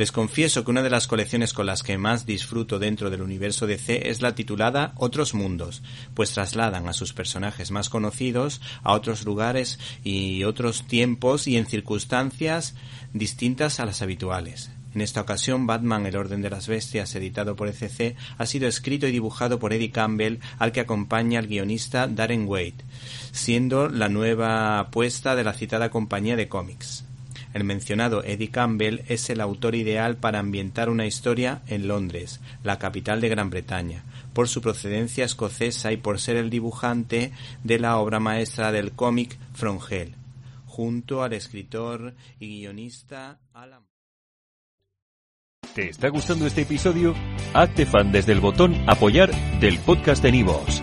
Les confieso que una de las colecciones con las que más disfruto dentro del universo DC es la titulada Otros Mundos, pues trasladan a sus personajes más conocidos a otros lugares y otros tiempos y en circunstancias distintas a las habituales. En esta ocasión, Batman El Orden de las Bestias, editado por ECC, ha sido escrito y dibujado por Eddie Campbell, al que acompaña el guionista Darren Wade, siendo la nueva apuesta de la citada compañía de cómics. El mencionado Eddie Campbell es el autor ideal para ambientar una historia en Londres, la capital de Gran Bretaña, por su procedencia escocesa y por ser el dibujante de la obra maestra del cómic From Hell, junto al escritor y guionista Alan. ¿Te está gustando este episodio? Hazte fan desde el botón Apoyar del podcast de Nivos.